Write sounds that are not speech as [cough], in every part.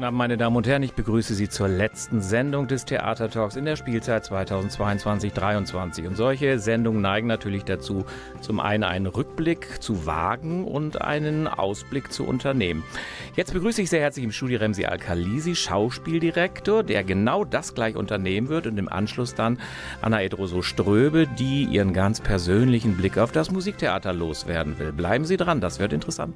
Guten Abend, meine Damen und Herren. Ich begrüße Sie zur letzten Sendung des Theatertalks in der Spielzeit 2022-23. Und solche Sendungen neigen natürlich dazu, zum einen einen Rückblick zu wagen und einen Ausblick zu unternehmen. Jetzt begrüße ich sehr herzlich im Studio Remsi Al-Khalisi, Schauspieldirektor, der genau das gleich unternehmen wird und im Anschluss dann Anna Edroso Ströbe, die ihren ganz persönlichen Blick auf das Musiktheater loswerden will. Bleiben Sie dran, das wird interessant.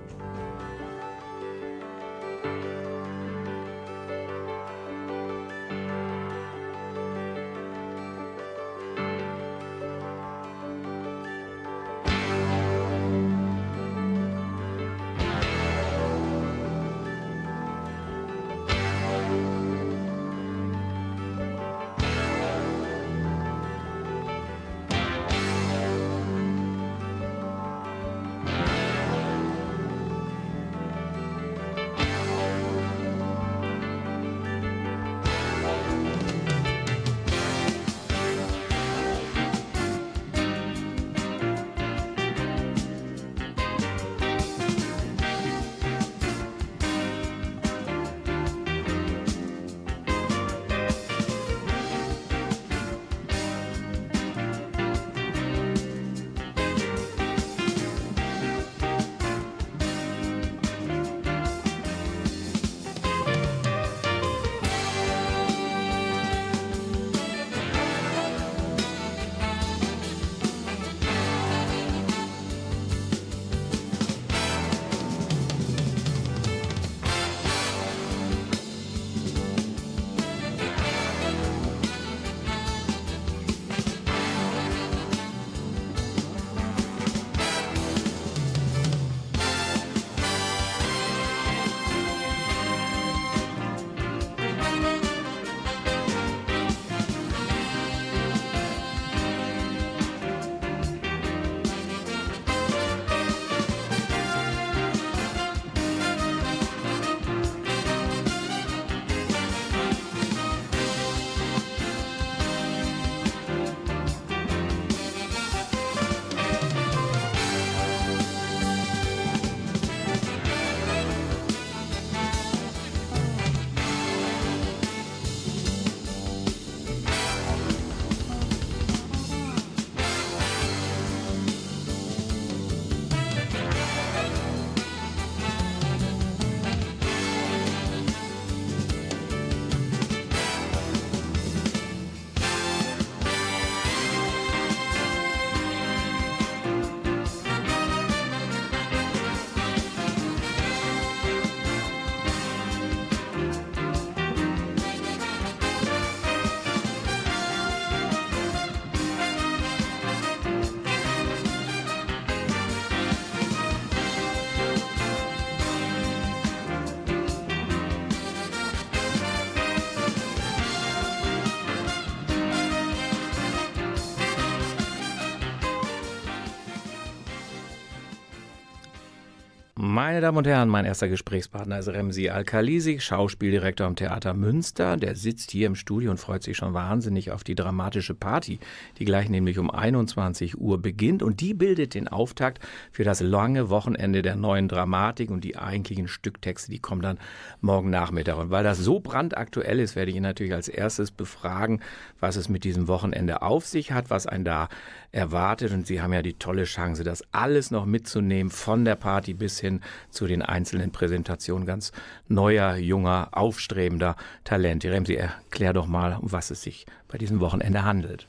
Meine Damen und Herren, mein erster Gesprächspartner ist Remsi Al-Khalisi, Schauspieldirektor am Theater Münster. Der sitzt hier im Studio und freut sich schon wahnsinnig auf die dramatische Party, die gleich nämlich um 21 Uhr beginnt. Und die bildet den Auftakt für das lange Wochenende der neuen Dramatik und die eigentlichen Stücktexte, die kommen dann morgen Nachmittag. Und weil das so brandaktuell ist, werde ich ihn natürlich als erstes befragen, was es mit diesem Wochenende auf sich hat, was einen da erwartet. Und Sie haben ja die tolle Chance, das alles noch mitzunehmen, von der Party bis hin zu den einzelnen Präsentationen ganz neuer, junger, aufstrebender Talente. Remsi, erklär doch mal, um was es sich bei diesem Wochenende handelt.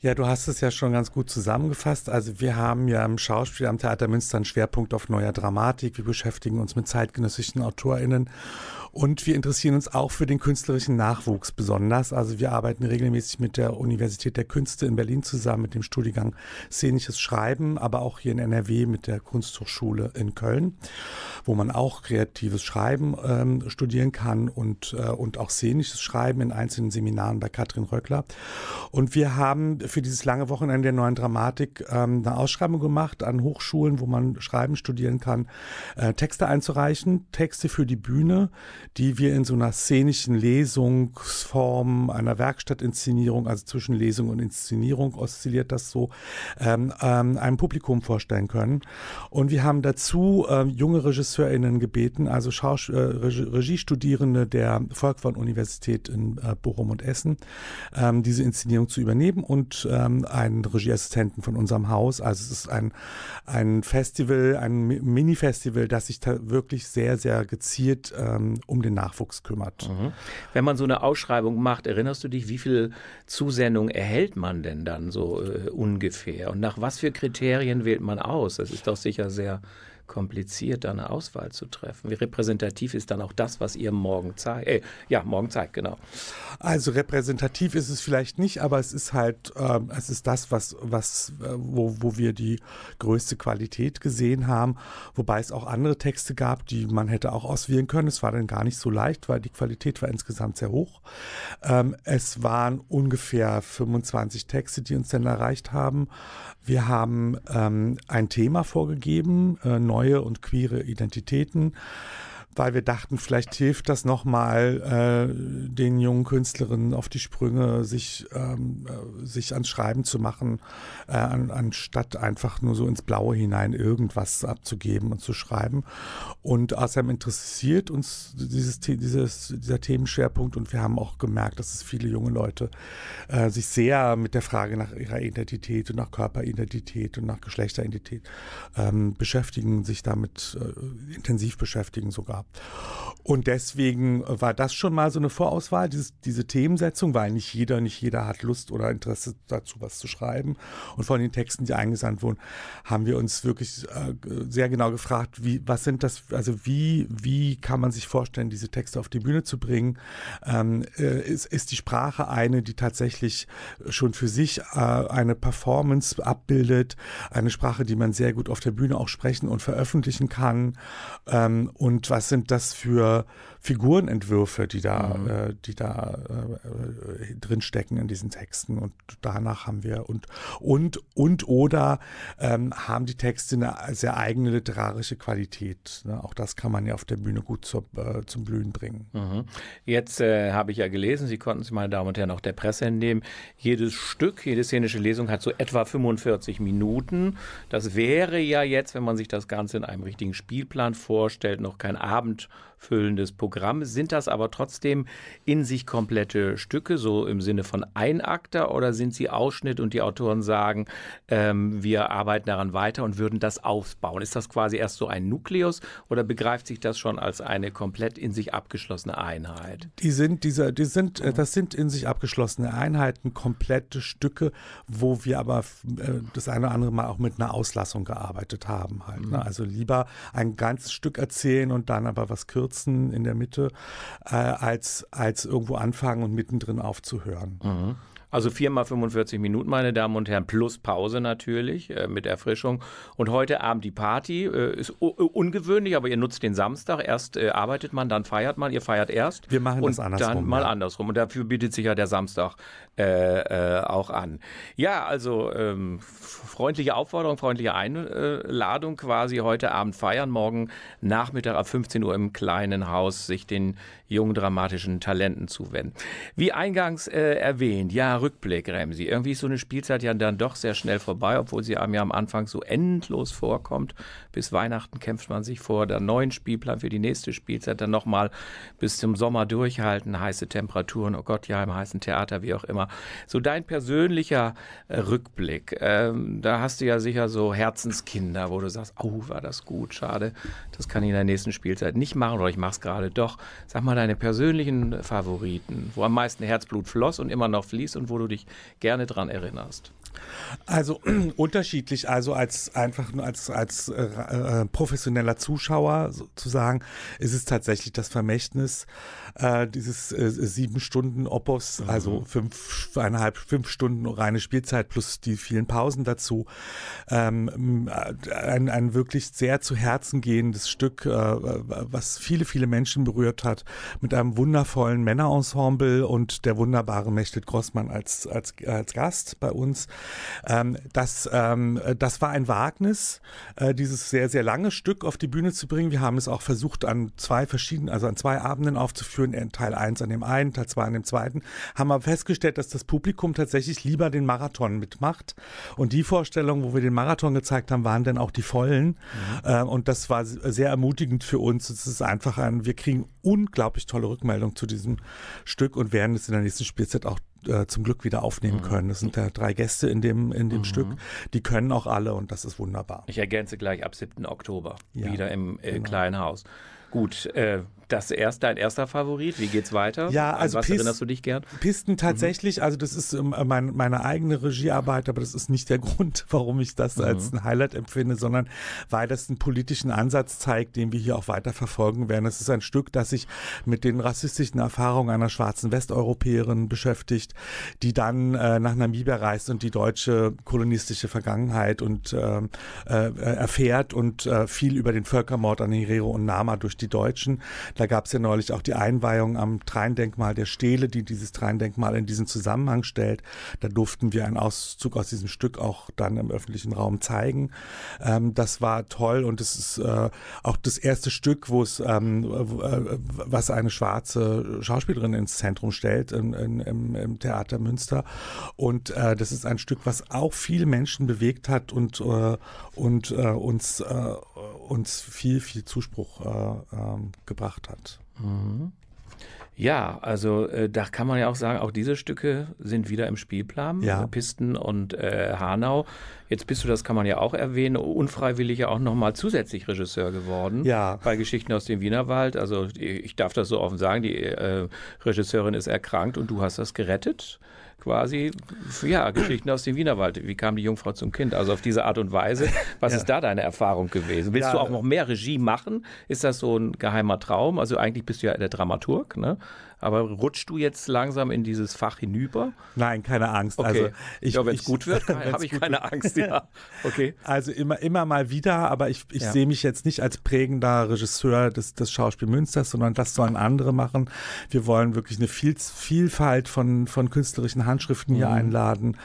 Ja, du hast es ja schon ganz gut zusammengefasst. Also wir haben ja im Schauspiel am Theater Münster einen Schwerpunkt auf neuer Dramatik. Wir beschäftigen uns mit zeitgenössischen AutorInnen Und wir interessieren uns auch für den künstlerischen Nachwuchs besonders. Also wir arbeiten regelmäßig mit der Universität der Künste in Berlin zusammen mit dem Studiengang Szenisches Schreiben, aber auch hier in NRW mit der Kunsthochschule in Köln, wo man auch kreatives Schreiben ähm, studieren kann und, äh, und auch szenisches Schreiben in einzelnen Seminaren bei Katrin Röckler. Und wir haben für dieses lange Wochenende der neuen Dramatik ähm, eine Ausschreibung gemacht an Hochschulen, wo man Schreiben studieren kann, äh, Texte einzureichen, Texte für die Bühne, die wir in so einer szenischen Lesungsform, einer Werkstattinszenierung, also zwischen Lesung und Inszenierung oszilliert das so, ähm, ähm, einem Publikum vorstellen können. Und wir haben dazu ähm, junge RegisseurInnen gebeten, also Schaus äh, Regiestudierende der Volkwang-Universität in äh, Bochum und Essen, ähm, diese Inszenierung zu übernehmen und ähm, einen Regieassistenten von unserem Haus. Also es ist ein, ein Festival, ein Mini-Festival, das sich wirklich sehr, sehr gezielt ähm, um den Nachwuchs kümmert. Mhm. Wenn man so eine Ausschreibung macht, erinnerst du dich, wie viele Zusendungen erhält man denn dann so äh, ungefähr? Und nach was für Kriterien wählt man aus? Das ist doch sicher sehr kompliziert, da eine Auswahl zu treffen. Wie repräsentativ ist dann auch das, was ihr morgen zeigt? Äh, ja, morgen zeigt, genau. Also repräsentativ ist es vielleicht nicht, aber es ist halt, äh, es ist das, was, was, äh, wo, wo wir die größte Qualität gesehen haben, wobei es auch andere Texte gab, die man hätte auch auswählen können. Es war dann gar nicht so leicht, weil die Qualität war insgesamt sehr hoch. Ähm, es waren ungefähr 25 Texte, die uns dann erreicht haben. Wir haben ähm, ein Thema vorgegeben, äh, neue und queere Identitäten weil wir dachten, vielleicht hilft das nochmal äh, den jungen Künstlerinnen auf die Sprünge, sich, ähm, äh, sich ans Schreiben zu machen, äh, an, anstatt einfach nur so ins Blaue hinein irgendwas abzugeben und zu schreiben. Und außerdem interessiert uns dieses, dieses, dieser Themenschwerpunkt und wir haben auch gemerkt, dass es viele junge Leute äh, sich sehr mit der Frage nach ihrer Identität und nach Körperidentität und nach Geschlechteridentität ähm, beschäftigen, sich damit äh, intensiv beschäftigen sogar. Und deswegen war das schon mal so eine Vorauswahl, dieses, diese Themensetzung, weil nicht jeder, nicht jeder hat Lust oder Interesse dazu, was zu schreiben. Und von den Texten, die eingesandt wurden, haben wir uns wirklich äh, sehr genau gefragt, wie, was sind das, also wie, wie kann man sich vorstellen, diese Texte auf die Bühne zu bringen? Ähm, äh, ist, ist die Sprache eine, die tatsächlich schon für sich äh, eine Performance abbildet, eine Sprache, die man sehr gut auf der Bühne auch sprechen und veröffentlichen kann? Ähm, und was sind das für Figurenentwürfe, die da, mhm. äh, die da äh, drin stecken in diesen Texten. Und danach haben wir und und und oder ähm, haben die Texte eine sehr eigene literarische Qualität. Ne? Auch das kann man ja auf der Bühne gut zur, äh, zum Blühen bringen. Mhm. Jetzt äh, habe ich ja gelesen, Sie konnten es, meine Damen und Herren, auch der Presse entnehmen. Jedes Stück, jede szenische Lesung hat so etwa 45 Minuten. Das wäre ja jetzt, wenn man sich das Ganze in einem richtigen Spielplan vorstellt, noch kein Abend füllendes Programm. Sind das aber trotzdem in sich komplette Stücke, so im Sinne von Einakter, oder sind sie Ausschnitt und die Autoren sagen, ähm, wir arbeiten daran weiter und würden das aufbauen? Ist das quasi erst so ein Nukleus oder begreift sich das schon als eine komplett in sich abgeschlossene Einheit? Die sind, diese, die sind, äh, das sind in sich abgeschlossene Einheiten, komplette Stücke, wo wir aber äh, das eine oder andere Mal auch mit einer Auslassung gearbeitet haben. Halt, ne? Mhm. Also lieber ein ganzes Stück erzählen und dann aber was kürzen kürzen in der Mitte, äh, als, als irgendwo anfangen und mittendrin aufzuhören. Mhm. Also viermal 45 Minuten, meine Damen und Herren, plus Pause natürlich äh, mit Erfrischung. Und heute Abend die Party. Äh, ist ungewöhnlich, aber ihr nutzt den Samstag. Erst äh, arbeitet man, dann feiert man. Ihr feiert erst. Wir machen das andersrum. Dann mal ja. andersrum. Und dafür bietet sich ja der Samstag äh, äh, auch an. Ja, also ähm, freundliche Aufforderung, freundliche Einladung quasi heute Abend feiern. Morgen Nachmittag ab 15 Uhr im kleinen Haus sich den jungen dramatischen Talenten zuwenden. Wie eingangs äh, erwähnt, ja, Rückblick, Remsi. Irgendwie ist so eine Spielzeit ja dann doch sehr schnell vorbei, obwohl sie einem ja am Anfang so endlos vorkommt. Bis Weihnachten kämpft man sich vor der neuen Spielplan für die nächste Spielzeit, dann nochmal bis zum Sommer durchhalten, heiße Temperaturen, oh Gott, ja, im heißen Theater, wie auch immer. So dein persönlicher äh, Rückblick, ähm, da hast du ja sicher so Herzenskinder, wo du sagst, oh, war das gut, schade, das kann ich in der nächsten Spielzeit nicht machen oder ich mache es gerade doch. Sag mal deine persönlichen Favoriten, wo am meisten Herzblut floss und immer noch fließt und wo du dich gerne dran erinnerst. Also [clears throat] unterschiedlich, also als einfach nur als, als äh, äh, professioneller Zuschauer sozusagen, ist es tatsächlich das Vermächtnis äh, dieses äh, sieben Stunden Opus, mhm. also fünf, eineinhalb, fünf Stunden reine Spielzeit plus die vielen Pausen dazu. Ähm, ein, ein wirklich sehr zu Herzen gehendes Stück, äh, was viele, viele Menschen berührt hat, mit einem wundervollen Männerensemble und der wunderbare Mechtet Grossmann als, als, als Gast bei uns. Ähm, das, ähm, das war ein Wagnis, äh, dieses sehr, sehr lange Stück auf die Bühne zu bringen. Wir haben es auch versucht, an zwei verschiedenen, also an zwei Abenden aufzuführen, Teil 1 an dem einen, Teil 2 an dem zweiten, haben aber festgestellt, dass das Publikum tatsächlich lieber den Marathon mitmacht. Und die Vorstellungen, wo wir den Marathon gezeigt haben, waren dann auch die vollen. Mhm. Äh, und das war sehr ermutigend für uns. Es ist einfach ein, wir kriegen unglaublich tolle Rückmeldungen zu diesem Stück und werden es in der nächsten Spielzeit auch äh, zum Glück wieder aufnehmen mhm. können. Es sind ja drei Gäste in dem, in dem mhm. Stück. Die können auch alle und das ist wunderbar. Ich ergänze gleich ab 7. Oktober ja, wieder im äh, genau. kleinen Haus. Gut, äh, das erste, dein erster Favorit. Wie geht's weiter? Ja, also An was Pist erinnerst du dich gern? Pisten mhm. tatsächlich. Mhm. Also das ist ähm, mein, meine eigene Regiearbeit, aber das ist nicht der [laughs] Grund, warum ich das mhm. als ein Highlight empfinde, sondern weil das einen politischen Ansatz zeigt, den wir hier auch weiter verfolgen werden. Es ist ein Stück, das sich mit den rassistischen Erfahrungen einer schwarzen Westeuropäerin beschäftigt, die dann äh, nach Namibia reist und die deutsche kolonistische Vergangenheit und äh, äh, erfährt und äh, viel über den Völkermord an Herero und Nama durch die Deutschen da gab es ja neulich auch die Einweihung am Treindenkmal der Stele, die dieses Treindenkmal in diesen Zusammenhang stellt. Da durften wir einen Auszug aus diesem Stück auch dann im öffentlichen Raum zeigen. Ähm, das war toll und es ist äh, auch das erste Stück, wo es ähm, äh, was eine schwarze Schauspielerin ins Zentrum stellt in, in, im, im, Theater Münster. Und äh, das ist ein Stück, was auch viele Menschen bewegt hat und, äh, und äh, uns, uns viel, viel Zuspruch ähm, hat. Mhm. Ja, also äh, da kann man ja auch sagen, auch diese Stücke sind wieder im Spielplan. Ja. Äh, Pisten und äh, Hanau. Jetzt bist du, das kann man ja auch erwähnen, unfreiwillig ja auch nochmal zusätzlich Regisseur geworden. Ja. Bei Geschichten aus dem Wienerwald. Also ich darf das so offen sagen, die äh, Regisseurin ist erkrankt und du hast das gerettet quasi, ja, Geschichten aus dem Wienerwald. Wie kam die Jungfrau zum Kind? Also auf diese Art und Weise. Was ja. ist da deine Erfahrung gewesen? Willst ja. du auch noch mehr Regie machen? Ist das so ein geheimer Traum? Also eigentlich bist du ja der Dramaturg, ne? Aber rutschst du jetzt langsam in dieses Fach hinüber? Nein, keine Angst. Okay. Also ich, ja, wenn es gut wird, [laughs] habe ich keine Angst. Ja. [laughs] Okay. Also immer, immer mal wieder, aber ich, ich ja. sehe mich jetzt nicht als prägender Regisseur des, des Schauspiel Münsters, sondern das sollen andere machen. Wir wollen wirklich eine Viel, Vielfalt von, von künstlerischen Handschriften hier mhm. einladen,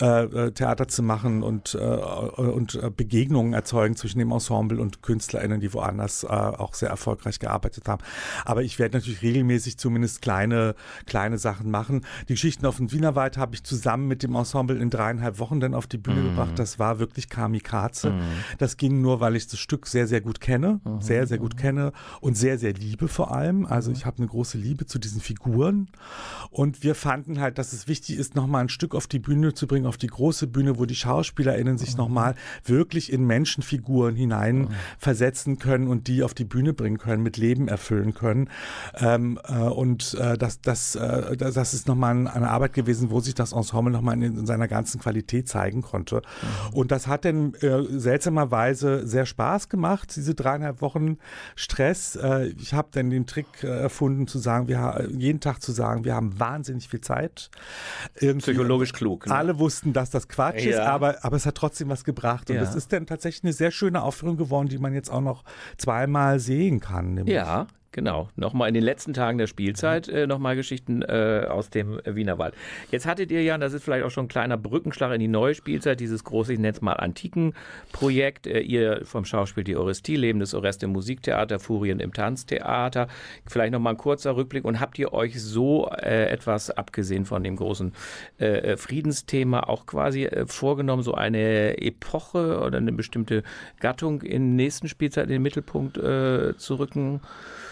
äh, äh Theater zu machen und, äh, und äh, Begegnungen erzeugen zwischen dem Ensemble und KünstlerInnen, die woanders äh, auch sehr erfolgreich gearbeitet haben. Aber ich werde natürlich regelmäßig zumindest kleine, kleine Sachen machen. Die Geschichten auf dem Wienerwald habe ich zusammen mit dem Ensemble in dreieinhalb Wochen dann auf die Bühne mhm. gebracht. Das war wirklich Kamikaze. Mhm. Das ging nur, weil ich das Stück sehr, sehr gut kenne, mhm. sehr, sehr gut kenne und sehr, sehr liebe vor allem. Also ich habe eine große Liebe zu diesen Figuren. Und wir fanden halt, dass es wichtig ist, nochmal ein Stück auf die Bühne zu bringen, auf die große Bühne, wo die SchauspielerInnen sich mhm. nochmal wirklich in Menschenfiguren hinein mhm. versetzen können und die auf die Bühne bringen können, mit Leben erfüllen können. Ähm, äh, und äh, das, das, äh, das ist nochmal eine Arbeit gewesen, wo sich das Ensemble nochmal in, in seiner ganzen Qualität zeigen konnte. Mhm. Und das hat dann äh, seltsamerweise sehr Spaß gemacht, diese dreieinhalb Wochen Stress. Äh, ich habe dann den Trick äh, erfunden, zu sagen, wir jeden Tag zu sagen, wir haben wahnsinnig viel Zeit. Irgendwie Psychologisch klug. Ne? Alle wussten, dass das Quatsch ja. ist, aber, aber es hat trotzdem was gebracht. Und es ja. ist dann tatsächlich eine sehr schöne Aufführung geworden, die man jetzt auch noch zweimal sehen kann. Ja, Genau, nochmal in den letzten Tagen der Spielzeit äh, nochmal Geschichten äh, aus dem Wienerwald. Jetzt hattet ihr ja, das ist vielleicht auch schon ein kleiner Brückenschlag in die neue Spielzeit, dieses große, ich nenne es mal Antiken-Projekt. Äh, ihr vom Schauspiel die Orestie, Leben des Orest im Musiktheater, Furien im Tanztheater. Vielleicht nochmal ein kurzer Rückblick. Und habt ihr euch so äh, etwas, abgesehen von dem großen äh, äh, Friedensthema, auch quasi vorgenommen, so eine Epoche oder eine bestimmte Gattung in der nächsten Spielzeit in den Mittelpunkt zu rücken?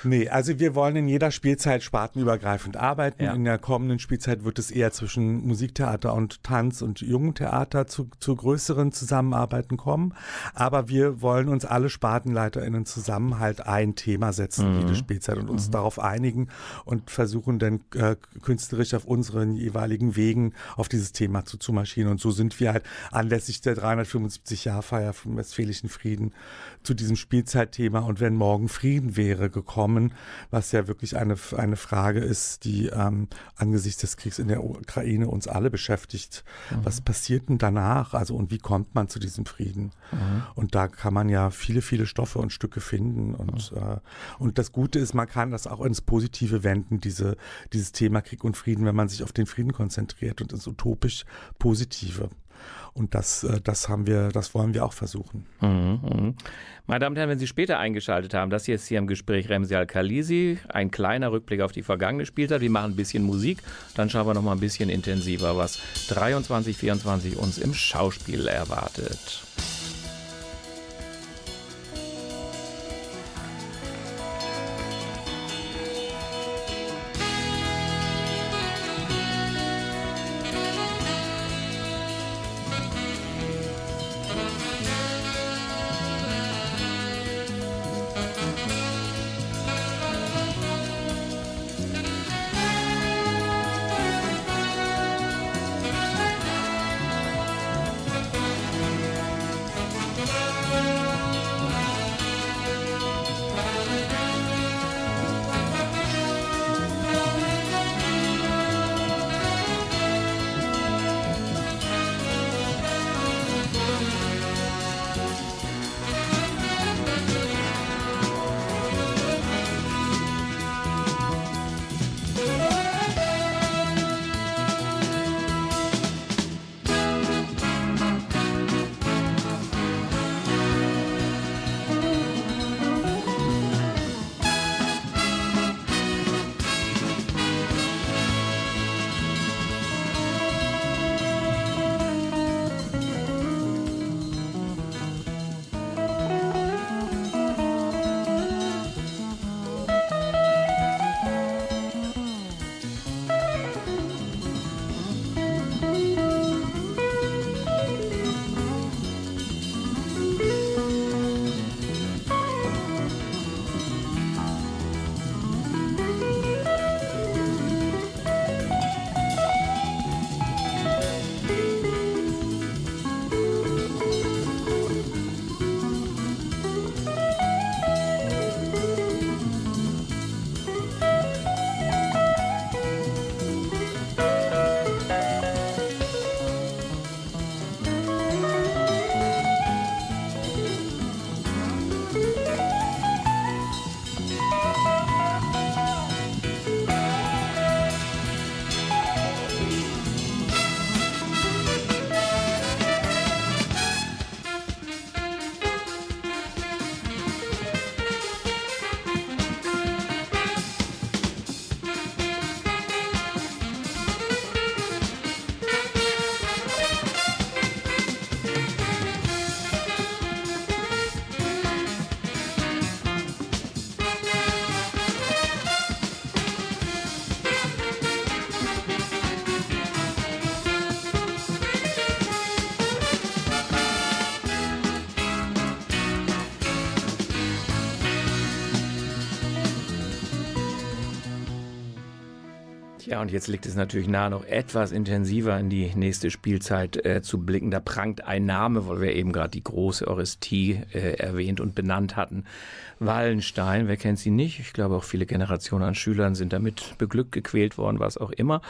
Nee, also wir wollen in jeder Spielzeit spartenübergreifend arbeiten. Ja. In der kommenden Spielzeit wird es eher zwischen Musiktheater und Tanz und Jugendtheater zu, zu größeren Zusammenarbeiten kommen. Aber wir wollen uns alle SpartenleiterInnen zusammen halt ein Thema setzen, jede Spielzeit und uns darauf einigen und versuchen dann äh, künstlerisch auf unseren jeweiligen Wegen auf dieses Thema zu, zu marschieren. Und so sind wir halt anlässlich der 375-Jahr-Feier vom Westfälischen Frieden zu diesem Spielzeitthema und wenn morgen Frieden wäre gekommen, was ja wirklich eine, eine Frage ist, die ähm, angesichts des Kriegs in der Ukraine uns alle beschäftigt. Was passiert denn danach? Also und wie kommt man zu diesem Frieden? Und da kann man ja viele, viele Stoffe und Stücke finden. Und, äh, und das Gute ist, man kann das auch ins Positive wenden, diese, dieses Thema Krieg und Frieden, wenn man sich auf den Frieden konzentriert und ins utopisch Positive. Und das, äh, das haben wir, das wollen wir auch versuchen. Mhm, mhm. Meine Damen und Herren, wenn Sie später eingeschaltet haben, das hier ist hier im Gespräch Remsi Al-Khalisi, ein kleiner Rückblick auf die vergangene Spielzeit. Wir machen ein bisschen Musik, dann schauen wir noch mal ein bisschen intensiver, was 23, 24 uns im Schauspiel erwartet. Ja, und jetzt liegt es natürlich nahe, noch etwas intensiver in die nächste Spielzeit äh, zu blicken. Da prangt ein Name, weil wir eben gerade die große Orestie äh, erwähnt und benannt hatten. Wallenstein, wer kennt sie nicht? Ich glaube, auch viele Generationen an Schülern sind damit beglückt, gequält worden, was auch immer.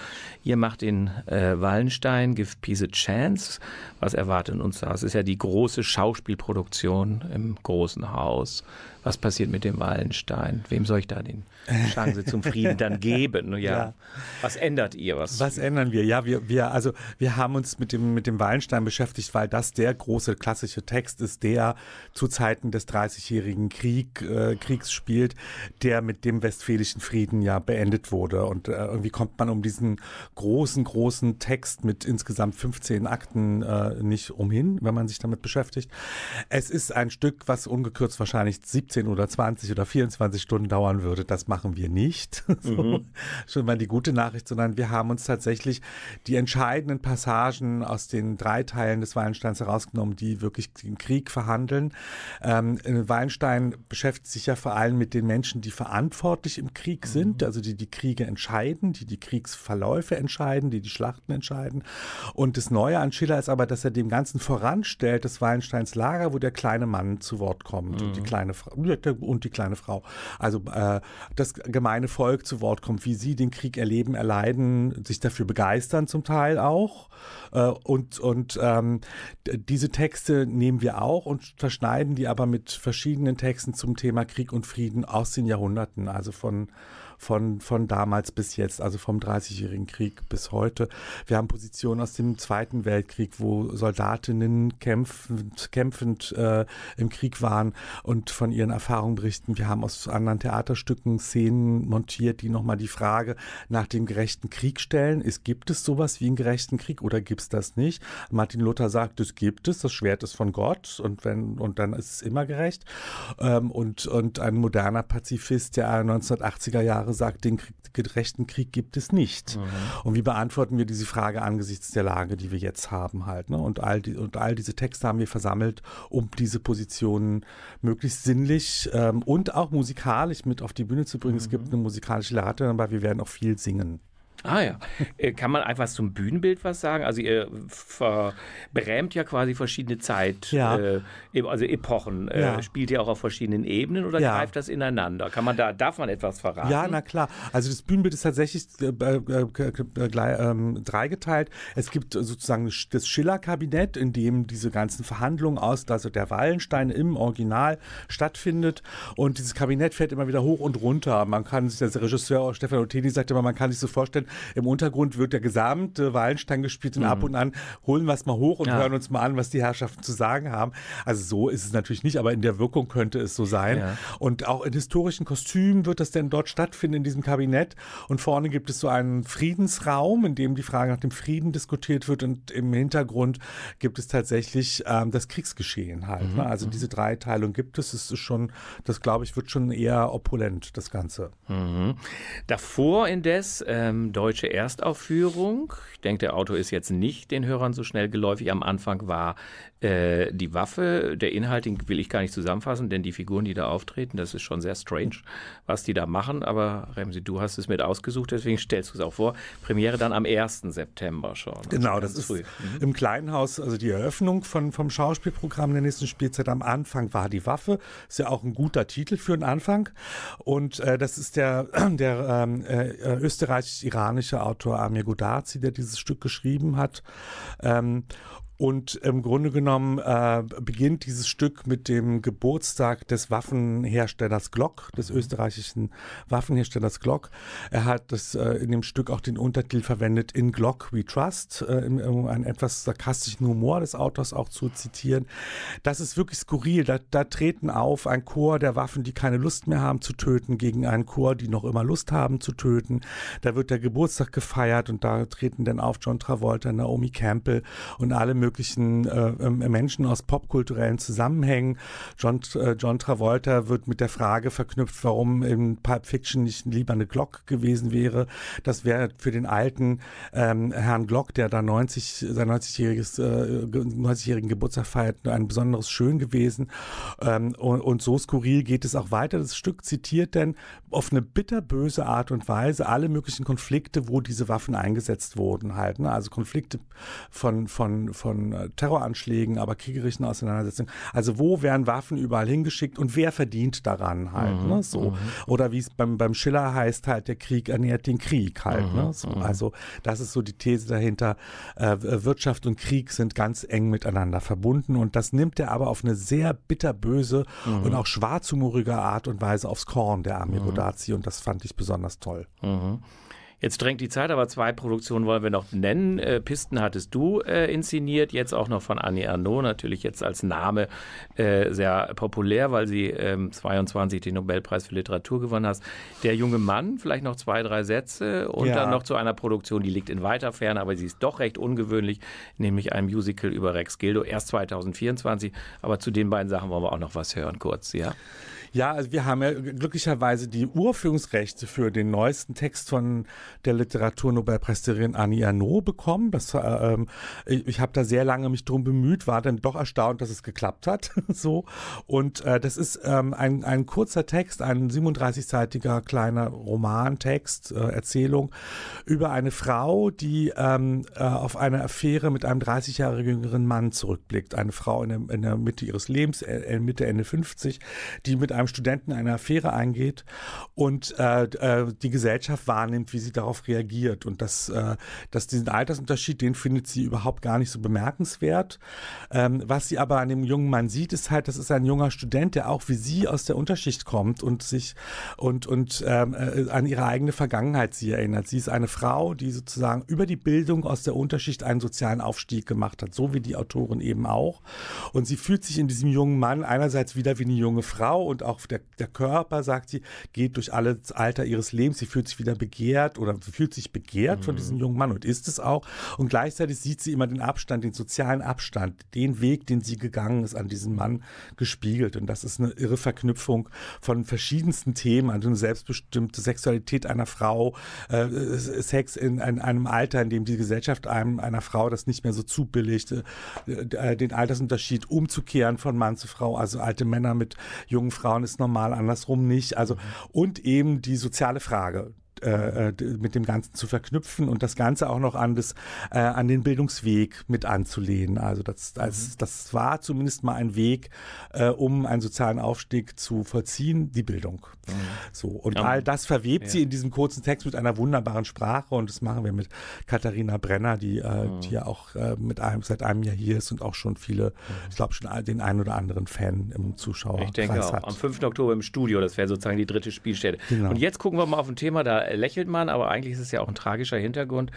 Ihr macht den äh, Wallenstein, Give Peace a Chance. Was erwartet uns da? Es ist ja die große Schauspielproduktion im großen Haus. Was passiert mit dem Wallenstein? Wem soll ich da den Chance zum Frieden dann geben? Ja. [laughs] Ja. Was ändert ihr? Was, Was ändern wir? Ja, wir, wir, also wir haben uns mit dem, mit dem Wallenstein beschäftigt, weil das der große klassische Text ist, der zu Zeiten des Dreißigjährigen Krieg, äh, Kriegs spielt, der mit dem Westfälischen Frieden ja beendet wurde. Und äh, irgendwie kommt man um diesen großen, großen Text mit insgesamt 15 Akten äh, nicht umhin, wenn man sich damit beschäftigt. Es ist ein Stück, was ungekürzt wahrscheinlich 70 15 oder 20 oder 24 Stunden dauern würde. Das machen wir nicht. [laughs] so, mhm. Schon mal die gute Nachricht, sondern wir haben uns tatsächlich die entscheidenden Passagen aus den drei Teilen des Wallensteins herausgenommen, die wirklich den Krieg verhandeln. Ähm, Wallenstein beschäftigt sich ja vor allem mit den Menschen, die verantwortlich im Krieg sind, mhm. also die die Kriege entscheiden, die die Kriegsverläufe entscheiden, die die Schlachten entscheiden. Und das Neue an Schiller ist aber, dass er dem Ganzen voranstellt, das Wallensteins Lager, wo der kleine Mann zu Wort kommt mhm. und die mhm. kleine Frau und die kleine Frau. Also äh, das gemeine Volk zu Wort kommt, wie sie den Krieg erleben, erleiden, sich dafür begeistern zum Teil auch. Äh, und und ähm, diese Texte nehmen wir auch und verschneiden die aber mit verschiedenen Texten zum Thema Krieg und Frieden aus den Jahrhunderten, also von von, von damals bis jetzt, also vom Dreißigjährigen Krieg bis heute. Wir haben Positionen aus dem Zweiten Weltkrieg, wo Soldatinnen kämpfend, kämpfend äh, im Krieg waren und von ihren Erfahrungen berichten. Wir haben aus anderen Theaterstücken Szenen montiert, die nochmal die Frage nach dem gerechten Krieg stellen. Ist, gibt es sowas wie einen gerechten Krieg oder gibt es das nicht? Martin Luther sagt, es gibt es, das Schwert ist von Gott und wenn, und dann ist es immer gerecht. Ähm, und, und ein moderner Pazifist der 1980er Jahre sagt, den Krieg, gerechten Krieg gibt es nicht. Mhm. Und wie beantworten wir diese Frage angesichts der Lage, die wir jetzt haben halt? Ne? Und, all die, und all diese Texte haben wir versammelt, um diese Positionen möglichst sinnlich ähm, und auch musikalisch mit auf die Bühne zu bringen. Mhm. Es gibt eine musikalische Lehrerin, aber wir werden auch viel singen. Ah ja. [laughs] Äh, kann man einfach zum Bühnenbild was sagen? Also ihr berämt ja quasi verschiedene Zeit, ja. äh, also Epochen. Äh, ja. spielt ihr auch auf verschiedenen Ebenen oder ja. greift das ineinander? Kann man da, darf man etwas verraten? Ja, na klar. Also das Bühnenbild ist tatsächlich äh, äh ähm, dreigeteilt. Es gibt sozusagen das Schiller-Kabinett, in dem diese ganzen Verhandlungen aus, also der Wallenstein im Original stattfindet. Und dieses Kabinett fährt immer wieder hoch und runter. Man kann sich, der Regisseur Stefan Otteni sagt immer, man kann sich so vorstellen, im Untergrund wird der gesamte Wallenstein gespielt und mhm. ab und an holen wir es mal hoch und ja. hören uns mal an, was die Herrschaften zu sagen haben. Also so ist es natürlich nicht, aber in der Wirkung könnte es so sein. Ja. Und auch in historischen Kostümen wird das denn dort stattfinden, in diesem Kabinett. Und vorne gibt es so einen Friedensraum, in dem die Frage nach dem Frieden diskutiert wird. Und im Hintergrund gibt es tatsächlich ähm, das Kriegsgeschehen halt. Mhm. Ne? Also mhm. diese Dreiteilung gibt es. Es ist schon, das glaube ich, wird schon eher opulent, das Ganze. Mhm. Davor indes ähm, deutsche Erstaufführung. Ich denke, der Autor ist jetzt nicht den Hörern so schnell geläufig. Am Anfang war äh, die Waffe, der Inhalt, den will ich gar nicht zusammenfassen, denn die Figuren, die da auftreten, das ist schon sehr strange, was die da machen. Aber Remsi, du hast es mit ausgesucht, deswegen stellst du es auch vor. Premiere dann am 1. September schon. Also genau, das ist früh. Mhm. im Kleinhaus, also die Eröffnung von, vom Schauspielprogramm der nächsten Spielzeit. Am Anfang war die Waffe. Ist ja auch ein guter Titel für den Anfang. Und äh, das ist der, [clears throat] der ähm, äh, österreichisch-iranische Autor Amir Gudazi, der dieses Stück geschrieben hat. Ähm, und im Grunde genommen äh, beginnt dieses Stück mit dem Geburtstag des Waffenherstellers Glock, des mhm. österreichischen Waffenherstellers Glock. Er hat das äh, in dem Stück auch den Untertitel verwendet, In Glock We Trust, äh, um einen etwas sarkastischen Humor des Autors auch zu zitieren. Das ist wirklich skurril. Da, da treten auf ein Chor der Waffen, die keine Lust mehr haben zu töten, gegen einen Chor, die noch immer Lust haben zu töten. Da wird der Geburtstag gefeiert und da treten dann auf John Travolta, Naomi Campbell und alle möglichen äh, ähm, Menschen aus popkulturellen Zusammenhängen. John, äh, John Travolta wird mit der Frage verknüpft, warum in Pulp Fiction nicht lieber eine Glock gewesen wäre. Das wäre für den alten ähm, Herrn Glock, der da 90, sein 90-jähriges, äh, 90-jährigen Geburtstag feiert, ein besonderes Schön gewesen. Ähm, und, und so skurril geht es auch weiter. Das Stück zitiert denn auf eine bitterböse Art und Weise alle möglichen Konflikte, wo diese Waffen eingesetzt wurden halt. Ne? Also Konflikte von, von, von von äh, Terroranschlägen, aber kriegerischen Auseinandersetzungen. Also wo werden Waffen überall hingeschickt und wer verdient daran halt, mhm, ne? So. Mhm. Oder wie es beim, beim Schiller heißt, halt, der Krieg ernährt den Krieg halt, mhm, ne? So. Mhm. Also das ist so die These dahinter. Äh, Wirtschaft und Krieg sind ganz eng miteinander verbunden und das nimmt er aber auf eine sehr bitterböse mhm. und auch schwarzhumorige Art und Weise aufs Korn, der Amir Godazi und das fand ich besonders toll. Jetzt drängt die Zeit, aber zwei Produktionen wollen wir noch nennen. Äh, Pisten hattest du äh, inszeniert, jetzt auch noch von Annie Arnaud, natürlich jetzt als Name äh, sehr populär, weil sie ähm, 22 den Nobelpreis für Literatur gewonnen hast. Der junge Mann, vielleicht noch zwei, drei Sätze und ja. dann noch zu einer Produktion, die liegt in weiter Ferne, aber sie ist doch recht ungewöhnlich, nämlich ein Musical über Rex Gildo, erst 2024. Aber zu den beiden Sachen wollen wir auch noch was hören, kurz, ja? Ja, also wir haben ja glücklicherweise die Urführungsrechte für den neuesten Text von der Literaturnobelpreisträgerin Annie Arnaud bekommen. Das, äh, ähm, ich ich habe da sehr lange mich drum bemüht, war dann doch erstaunt, dass es geklappt hat. [laughs] so Und äh, das ist ähm, ein, ein kurzer Text, ein 37-seitiger kleiner Romantext, äh, Erzählung über eine Frau, die ähm, äh, auf eine Affäre mit einem 30 Jahre jüngeren Mann zurückblickt. Eine Frau in der, in der Mitte ihres Lebens, äh, Mitte, Ende 50, die mit einem Studenten eine Affäre eingeht und äh, äh, die Gesellschaft wahrnimmt, wie sie darauf reagiert. Und das, äh, dass diesen Altersunterschied, den findet sie überhaupt gar nicht so bemerkenswert. Ähm, was sie aber an dem jungen Mann sieht, ist halt, das ist ein junger Student, der auch wie sie aus der Unterschicht kommt und sich und, und ähm, äh, an ihre eigene Vergangenheit sie erinnert. Sie ist eine Frau, die sozusagen über die Bildung aus der Unterschicht einen sozialen Aufstieg gemacht hat, so wie die Autorin eben auch. Und sie fühlt sich in diesem jungen Mann einerseits wieder wie eine junge Frau und auch der, der Körper, sagt sie, geht durch alles Alter ihres Lebens. Sie fühlt sich wieder begehrt oder fühlt sich begehrt mhm. von diesem jungen Mann und ist es auch. Und gleichzeitig sieht sie immer den Abstand, den sozialen Abstand, den Weg, den sie gegangen ist, an diesen Mann gespiegelt. Und das ist eine irre Verknüpfung von verschiedensten Themen, also eine selbstbestimmte Sexualität einer Frau, äh, Sex in, in, einem Alter, in dem die Gesellschaft einem, einer Frau das nicht mehr so zubilligt, äh, äh den Altersunterschied umzukehren von Mann zu Frau, also alte Männer mit jungen Frauen ist normal, andersrum nicht. Also und eben die soziale Frage, äh mit dem Ganzen zu verknüpfen und das Ganze auch noch an, das, äh, an den Bildungsweg mit anzulehnen. Also das, das, mhm. das war zumindest mal ein Weg, äh, um einen sozialen Aufstieg zu vollziehen, die Bildung. Mhm. So, und all das verwebt ja. sie in diesem kurzen Text mit einer wunderbaren Sprache und das machen wir mit Katharina Brenner, die, äh, mhm. die ja auch äh, mit einem, seit einem Jahr hier ist und auch schon viele, mhm. ich glaube schon den einen oder anderen Fan im Zuschauer Ich denke auch, hat. am 5. Oktober im Studio, das wäre sozusagen die dritte Spielstätte. Genau. Und jetzt gucken wir mal auf ein Thema, da lächelt man, aber eigentlich ist es ja auch ein tragischer Hintergrund.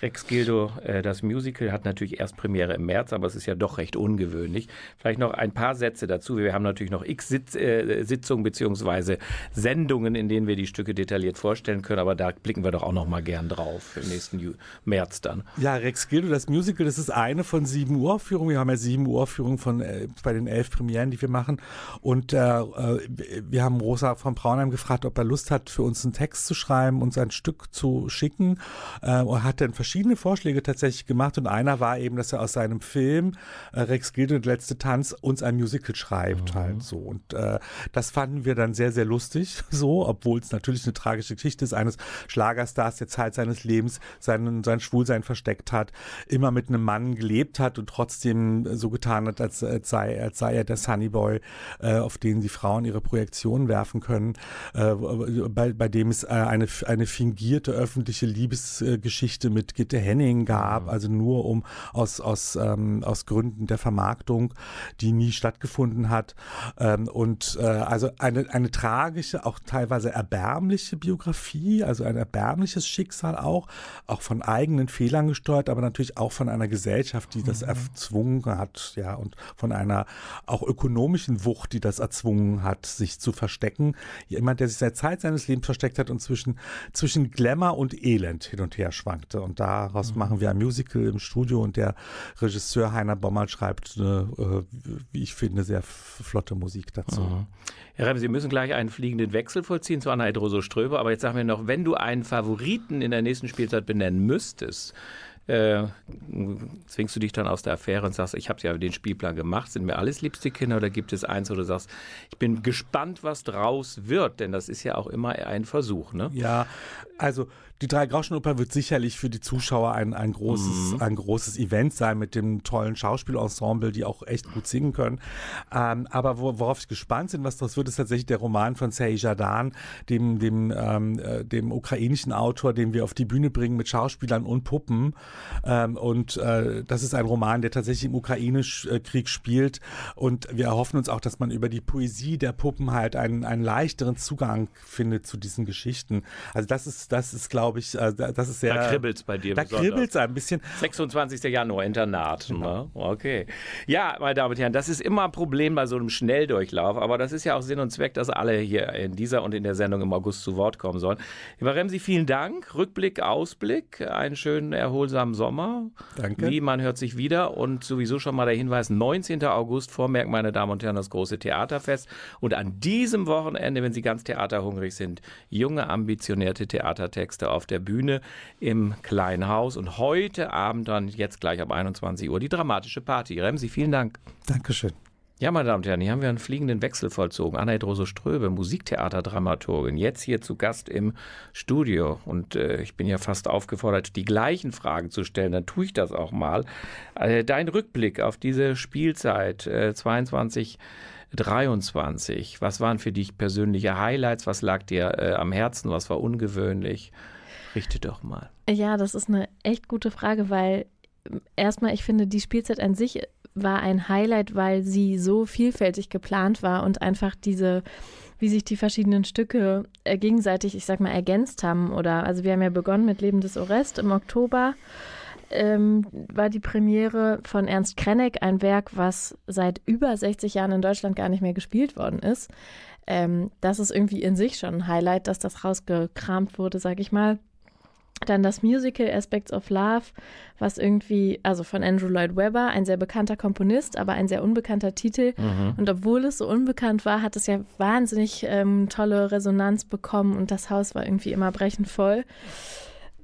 Rex Gildo, äh, das Musical, hat natürlich erst Premiere im März, aber es ist ja doch recht ungewöhnlich. Vielleicht noch ein paar Sätze dazu. Wir haben natürlich noch x Sitz, äh, Sitzungen bzw. Sendungen, in denen wir die Stücke detailliert vorstellen können, aber da blicken wir doch auch noch mal gern drauf im nächsten Ju März dann. Ja, Rex Gildo, das Musical, das ist eine von sieben Uraufführungen. Wir haben ja sieben Uraufführungen von, äh, bei den elf Premieren, die wir machen. Und äh, äh wir haben Rosa von Braunheim gefragt, ob er Lust hat, für uns einen Text zu schreiben, uns ein Stück zu schicken. Äh, er hat dann Vorschläge tatsächlich gemacht und einer war eben, dass er aus seinem Film äh, Rex Gilde und letzte Tanz uns ein Musical schreibt mhm. halt so und äh, das fanden wir dann sehr sehr lustig [laughs] so, obwohl es natürlich eine tragische Geschichte ist eines Schlagerstars, der Zeit seines Lebens seinen sein Schwulsein versteckt hat, immer mit einem Mann gelebt hat und trotzdem so getan hat, als, als sei, als sei er der Sunnyboy, äh, auf den die Frauen ihre Projektionen werfen können, äh, bei, bei dem es äh, eine eine fingierte öffentliche Liebesgeschichte mit Gitte Henning gab, mhm. also nur um aus, aus, ähm, aus Gründen der Vermarktung, die nie stattgefunden hat. Ähm, und äh, also eine, eine tragische, auch teilweise erbärmliche Biografie, also ein erbärmliches Schicksal auch, auch von eigenen Fehlern gesteuert, aber natürlich auch von einer Gesellschaft, die das mhm. erzwungen hat, ja, und von einer auch ökonomischen Wucht, die das erzwungen hat, sich zu verstecken. Jemand, der sich seit Zeit seines Lebens versteckt hat und zwischen, zwischen Glamour und Elend hin und her schwankte. Und daraus mhm. machen wir ein Musical im Studio und der Regisseur Heiner Bommerl schreibt eine, äh, wie ich finde, sehr flotte Musik dazu. Mhm. Herr Rem, Sie müssen gleich einen fliegenden Wechsel vollziehen zu Anna Edroso Ströber, aber jetzt sagen wir noch, wenn du einen Favoriten in der nächsten Spielzeit benennen müsstest, äh, zwingst du dich dann aus der Affäre und sagst, ich habe ja den Spielplan gemacht, sind mir alles liebste Kinder oder gibt es eins, wo du sagst, ich bin gespannt, was draus wird, denn das ist ja auch immer ein Versuch, ne? Ja, also die drei Grauschenoper wird sicherlich für die Zuschauer ein, ein, großes, mhm. ein großes Event sein mit dem tollen Schauspielensemble, die auch echt gut singen können. Ähm, aber wo, worauf ich gespannt bin, was das wird, ist tatsächlich der Roman von Serhii Jadan, dem, dem, ähm, äh, dem ukrainischen Autor, den wir auf die Bühne bringen mit Schauspielern und Puppen. Ähm, und äh, das ist ein Roman, der tatsächlich im Ukraine-Krieg spielt. Und wir erhoffen uns auch, dass man über die Poesie der Puppen halt einen, einen leichteren Zugang findet zu diesen Geschichten. Also das ist, das ist, glaube ich, äh, das ist sehr. Da kribbelt es bei dir. Da kribbelt es ein bisschen. 26. Januar, Internat. Genau. Ne? Okay. Ja, meine Damen und Herren, das ist immer ein Problem bei so einem Schnelldurchlauf, aber das ist ja auch Sinn und Zweck, dass alle hier in dieser und in der Sendung im August zu Wort kommen sollen. Lieber Remsi, vielen Dank. Rückblick, Ausblick, einen schönen, erholsamen Sommer. Danke. Wie man hört sich wieder und sowieso schon mal der Hinweis: 19. August, Vormerk, meine Damen und Herren, das große Theaterfest. Und an diesem Wochenende, wenn Sie ganz theaterhungrig sind, junge, ambitionierte Theatertexte auf der Bühne im kleinen Haus. Und heute Abend dann, jetzt gleich ab 21 Uhr, die dramatische Party. Remsi, vielen Dank. Dankeschön. Ja, meine Damen und Herren, hier haben wir einen fliegenden Wechsel vollzogen. Anna Drose Ströbe, Musiktheaterdramaturgin, jetzt hier zu Gast im Studio. Und äh, ich bin ja fast aufgefordert, die gleichen Fragen zu stellen. Dann tue ich das auch mal. Äh, dein Rückblick auf diese Spielzeit äh, 22. 23. Was waren für dich persönliche Highlights? Was lag dir äh, am Herzen? Was war ungewöhnlich? Richte doch mal. Ja, das ist eine echt gute Frage, weil ähm, erstmal, ich finde, die Spielzeit an sich war ein Highlight, weil sie so vielfältig geplant war und einfach diese, wie sich die verschiedenen Stücke äh, gegenseitig, ich sag mal, ergänzt haben. Oder also wir haben ja begonnen mit Leben des Orest im Oktober. Ähm, war die Premiere von Ernst Krenneck, ein Werk, was seit über 60 Jahren in Deutschland gar nicht mehr gespielt worden ist. Ähm, das ist irgendwie in sich schon ein Highlight, dass das rausgekramt wurde, sag ich mal. Dann das Musical Aspects of Love, was irgendwie, also von Andrew Lloyd Webber, ein sehr bekannter Komponist, aber ein sehr unbekannter Titel. Mhm. Und obwohl es so unbekannt war, hat es ja wahnsinnig ähm, tolle Resonanz bekommen und das Haus war irgendwie immer brechend voll.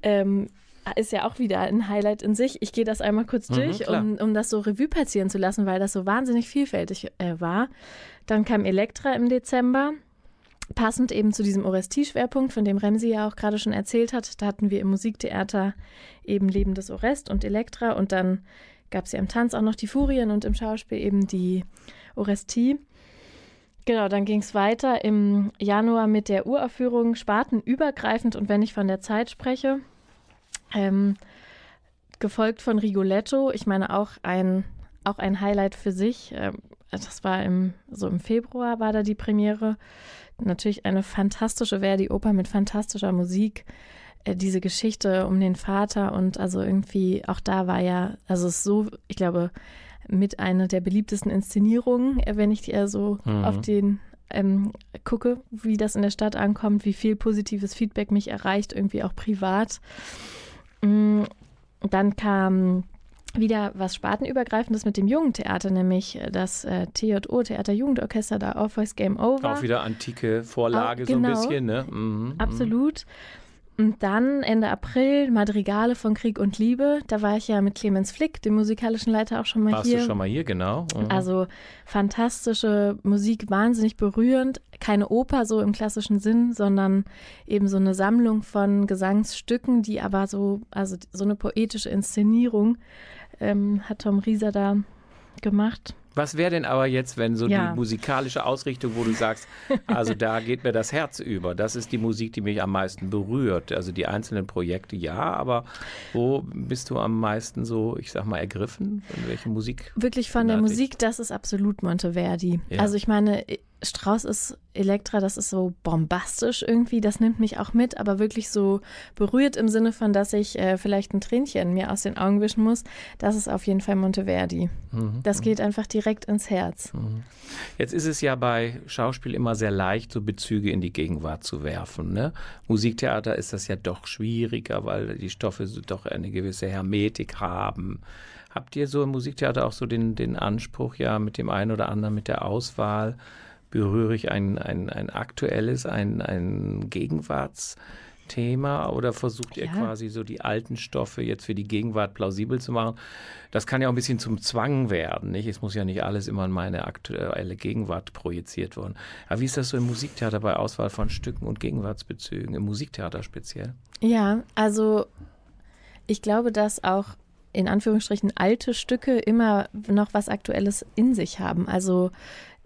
Ähm, ist ja auch wieder ein Highlight in sich. Ich gehe das einmal kurz mhm, durch, um, um das so Revue passieren zu lassen, weil das so wahnsinnig vielfältig äh, war. Dann kam Elektra im Dezember passend eben zu diesem Orestie-Schwerpunkt, von dem Remsi ja auch gerade schon erzählt hat, da hatten wir im Musiktheater eben Leben des Orest und Elektra und dann gab es ja im Tanz auch noch die Furien und im Schauspiel eben die Orestie. Genau, dann ging es weiter im Januar mit der Uraufführung spartenübergreifend und wenn ich von der Zeit spreche, ähm, gefolgt von Rigoletto, ich meine auch ein, auch ein Highlight für sich. Ähm, das war im, so im Februar war da die Premiere natürlich eine fantastische Verdi-Oper mit fantastischer Musik. Äh, diese Geschichte um den Vater und also irgendwie auch da war ja, also es ist so, ich glaube, mit einer der beliebtesten Inszenierungen, äh, wenn ich eher so mhm. auf den ähm, gucke, wie das in der Stadt ankommt, wie viel positives Feedback mich erreicht, irgendwie auch privat. Mm, dann kam wieder was Spartenübergreifendes mit dem Jugendtheater, nämlich äh, das äh, TJO, Theater Jugendorchester, da All Voice Game Over. Auch wieder antike Vorlage Auch, genau, so ein bisschen, ne? Mhm, mhm. absolut. Und dann Ende April Madrigale von Krieg und Liebe. Da war ich ja mit Clemens Flick, dem musikalischen Leiter, auch schon mal Warst hier. Warst du schon mal hier, genau. Mhm. Also fantastische Musik, wahnsinnig berührend. Keine Oper so im klassischen Sinn, sondern eben so eine Sammlung von Gesangsstücken, die aber so, also so eine poetische Inszenierung ähm, hat Tom Rieser da gemacht. Was wäre denn aber jetzt, wenn so ja. die musikalische Ausrichtung, wo du sagst, also da geht mir das Herz über, das ist die Musik, die mich am meisten berührt. Also die einzelnen Projekte, ja, aber wo bist du am meisten so, ich sag mal, ergriffen? Von welche Musik? Wirklich von der Musik, das ist absolut Monteverdi. Ja. Also ich meine, Strauß ist Elektra, das ist so bombastisch irgendwie, das nimmt mich auch mit, aber wirklich so berührt im Sinne von, dass ich äh, vielleicht ein Tränchen mir aus den Augen wischen muss, das ist auf jeden Fall Monteverdi. Mhm. Das mhm. geht einfach direkt ins Herz. Mhm. Jetzt ist es ja bei Schauspiel immer sehr leicht, so Bezüge in die Gegenwart zu werfen. Ne? Musiktheater ist das ja doch schwieriger, weil die Stoffe doch eine gewisse Hermetik haben. Habt ihr so im Musiktheater auch so den, den Anspruch, ja, mit dem einen oder anderen, mit der Auswahl, berühre ich ein, ein, ein aktuelles, ein, ein Gegenwartsthema oder versucht ihr quasi so die alten Stoffe jetzt für die Gegenwart plausibel zu machen? Das kann ja auch ein bisschen zum Zwang werden, nicht? Es muss ja nicht alles immer in meine aktuelle Gegenwart projiziert werden. Aber wie ist das so im Musiktheater bei Auswahl von Stücken und Gegenwartsbezügen, im Musiktheater speziell? Ja, also ich glaube, dass auch in Anführungsstrichen alte Stücke immer noch was Aktuelles in sich haben. Also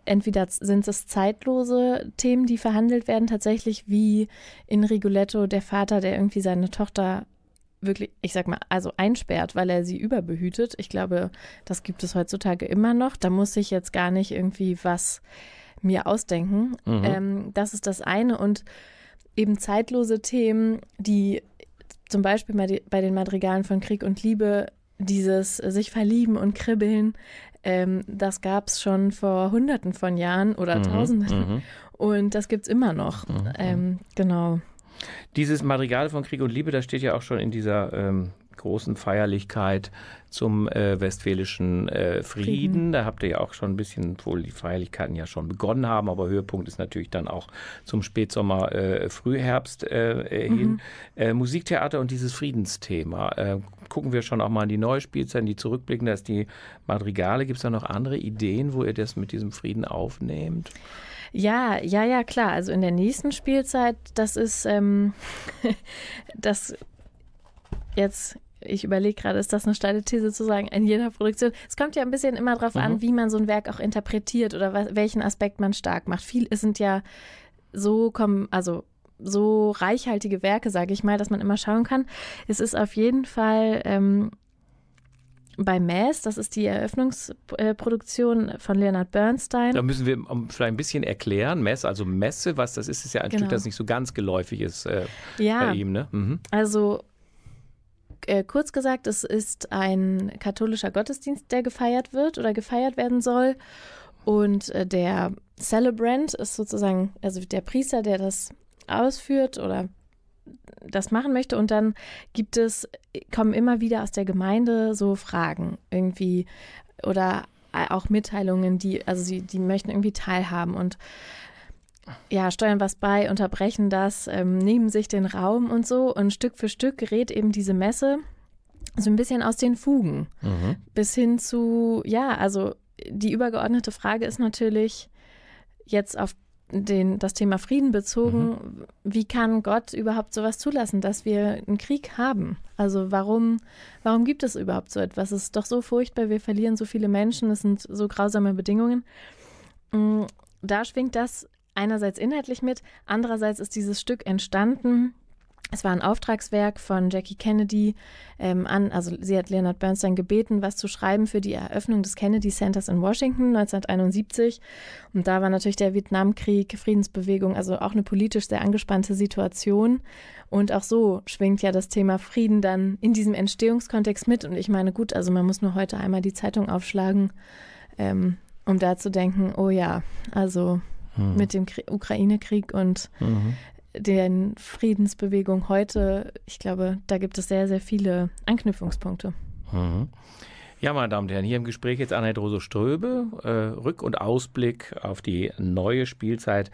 entweder sind es zeitlose Themen, die verhandelt werden, tatsächlich wie in Rigoletto der Vater, der irgendwie seine Tochter wirklich, ich sag mal, also einsperrt, weil er sie überbehütet. Ich glaube, das gibt es heutzutage immer noch. Da muss ich jetzt gar nicht irgendwie was mir ausdenken. Mhm. Ähm, das ist das eine. Und eben zeitlose Themen, die zum Beispiel bei den Madrigalen von Krieg und Liebe dieses sich verlieben und kribbeln, ähm, das gab es schon vor Hunderten von Jahren oder mhm, Tausenden. Mhm. Und das gibt es immer noch. Mhm, mhm. Ähm, genau. Dieses Madrigal von Krieg und Liebe, das steht ja auch schon in dieser ähm, großen Feierlichkeit zum äh, westfälischen äh, Frieden. Frieden. Da habt ihr ja auch schon ein bisschen, obwohl die Feierlichkeiten ja schon begonnen haben, aber Höhepunkt ist natürlich dann auch zum Spätsommer, äh, Frühherbst äh, äh, hin. Mhm. Äh, Musiktheater und dieses Friedensthema. Gucken wir schon auch mal in die neue Spielzeit, die zurückblicken, da ist die Madrigale. Gibt es da noch andere Ideen, wo ihr das mit diesem Frieden aufnehmt? Ja, ja, ja, klar. Also in der nächsten Spielzeit, das ist ähm, [laughs] das jetzt ich überlege gerade, ist das eine steile These zu sagen, in jeder Produktion? Es kommt ja ein bisschen immer darauf mhm. an, wie man so ein Werk auch interpretiert oder was, welchen Aspekt man stark macht. Viel sind ja so kommen, also so reichhaltige Werke, sage ich mal, dass man immer schauen kann. Es ist auf jeden Fall ähm, bei Mass, das ist die Eröffnungsproduktion von Leonard Bernstein. Da müssen wir vielleicht ein bisschen erklären. Mess, also Messe, was das ist, ist ja ein genau. Stück, das nicht so ganz geläufig ist äh, ja. bei ihm. Ne? Mhm. Also äh, kurz gesagt, es ist ein katholischer Gottesdienst, der gefeiert wird oder gefeiert werden soll. Und äh, der Celebrant ist sozusagen, also der Priester, der das ausführt oder das machen möchte. Und dann gibt es, kommen immer wieder aus der Gemeinde so Fragen irgendwie oder auch Mitteilungen, die, also sie, die möchten irgendwie teilhaben. Und ja, steuern was bei, unterbrechen das, ähm, nehmen sich den Raum und so. Und Stück für Stück gerät eben diese Messe so ein bisschen aus den Fugen. Mhm. Bis hin zu, ja, also die übergeordnete Frage ist natürlich jetzt auf den, das Thema Frieden bezogen, mhm. wie kann Gott überhaupt sowas zulassen, dass wir einen Krieg haben? Also warum, warum gibt es überhaupt so etwas? Es ist doch so furchtbar, wir verlieren so viele Menschen, es sind so grausame Bedingungen. Mm, da schwingt das einerseits inhaltlich mit, andererseits ist dieses Stück entstanden. Es war ein Auftragswerk von Jackie Kennedy ähm, an, also sie hat Leonard Bernstein gebeten, was zu schreiben für die Eröffnung des Kennedy Centers in Washington 1971. Und da war natürlich der Vietnamkrieg, Friedensbewegung, also auch eine politisch sehr angespannte Situation. Und auch so schwingt ja das Thema Frieden dann in diesem Entstehungskontext mit. Und ich meine, gut, also man muss nur heute einmal die Zeitung aufschlagen, ähm, um da zu denken, oh ja, also mhm. mit dem Ukraine-Krieg und mhm. Den Friedensbewegungen heute. Ich glaube, da gibt es sehr, sehr viele Anknüpfungspunkte. Mhm. Ja, meine Damen und Herren, hier im Gespräch jetzt Annette Rose Ströbe, äh, Rück- und Ausblick auf die neue Spielzeit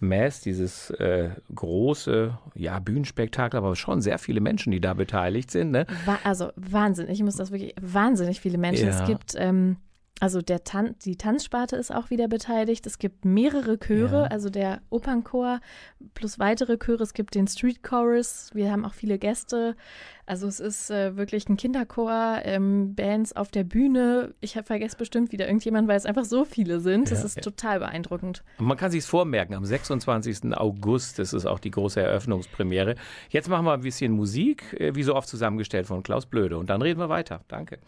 Mass, dieses äh, große ja, Bühnenspektakel, aber schon sehr viele Menschen, die da beteiligt sind. Ne? Also Wahnsinn, ich muss das wirklich, wahnsinnig viele Menschen. Ja. Es gibt ähm, also der Tan die Tanzsparte ist auch wieder beteiligt. Es gibt mehrere Chöre, ja. also der Opernchor plus weitere Chöre. Es gibt den Street Chorus. Wir haben auch viele Gäste. Also es ist äh, wirklich ein Kinderchor, ähm, Bands auf der Bühne. Ich habe vergessen bestimmt wieder irgendjemand, weil es einfach so viele sind. Das ja, ist ja. total beeindruckend. man kann sich vormerken, am 26. August, das ist auch die große Eröffnungspremiere. Jetzt machen wir ein bisschen Musik, äh, wie so oft zusammengestellt von Klaus Blöde. Und dann reden wir weiter. Danke.